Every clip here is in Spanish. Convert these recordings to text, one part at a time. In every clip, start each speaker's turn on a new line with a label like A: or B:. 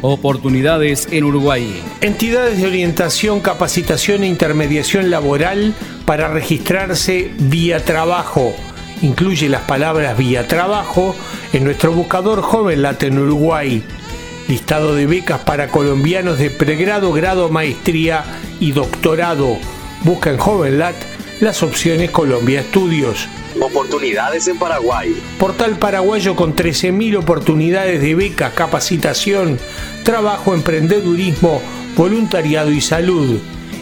A: Oportunidades en Uruguay.
B: Entidades de orientación, capacitación e intermediación laboral para registrarse vía trabajo. Incluye las palabras vía trabajo en nuestro buscador JovenLat en Uruguay. Listado de becas para colombianos de pregrado, grado, maestría y doctorado. Busca en JovenLat las opciones Colombia Estudios.
C: Oportunidades en Paraguay.
B: Portal paraguayo con 13.000 oportunidades de becas, capacitación, trabajo, emprendedurismo, voluntariado y salud.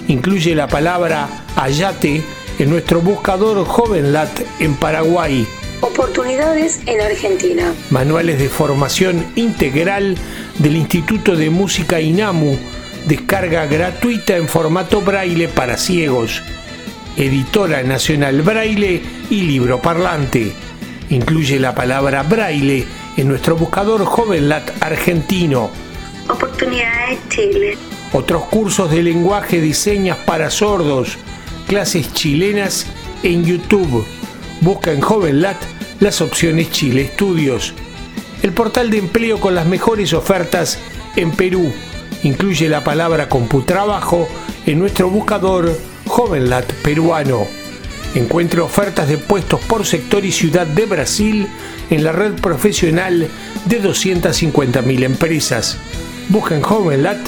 B: Incluye la palabra Ayate en nuestro buscador JovenLat en Paraguay.
D: Oportunidades en Argentina.
B: Manuales de formación integral del Instituto de Música INAMU. Descarga gratuita en formato braille para ciegos. Editora Nacional Braille y Libro Parlante. Incluye la palabra braille en nuestro buscador JovenLat argentino.
D: Oportunidades Chile.
B: Otros cursos de lenguaje de señas para sordos, clases chilenas en YouTube. Busca en JovenLat las opciones Chile Estudios. El portal de empleo con las mejores ofertas en Perú. Incluye la palabra computrabajo en nuestro buscador JovenLat peruano. Encuentre ofertas de puestos por sector y ciudad de Brasil en la red profesional de 250.000 empresas. Busca en JovenLat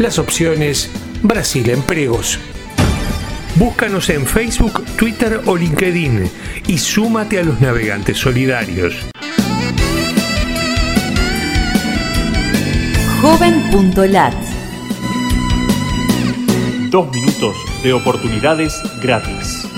B: las opciones Brasil Empleos. Búscanos en Facebook, Twitter o LinkedIn y súmate a los navegantes solidarios.
E: Joven.lat
F: Dos minutos de oportunidades gratis.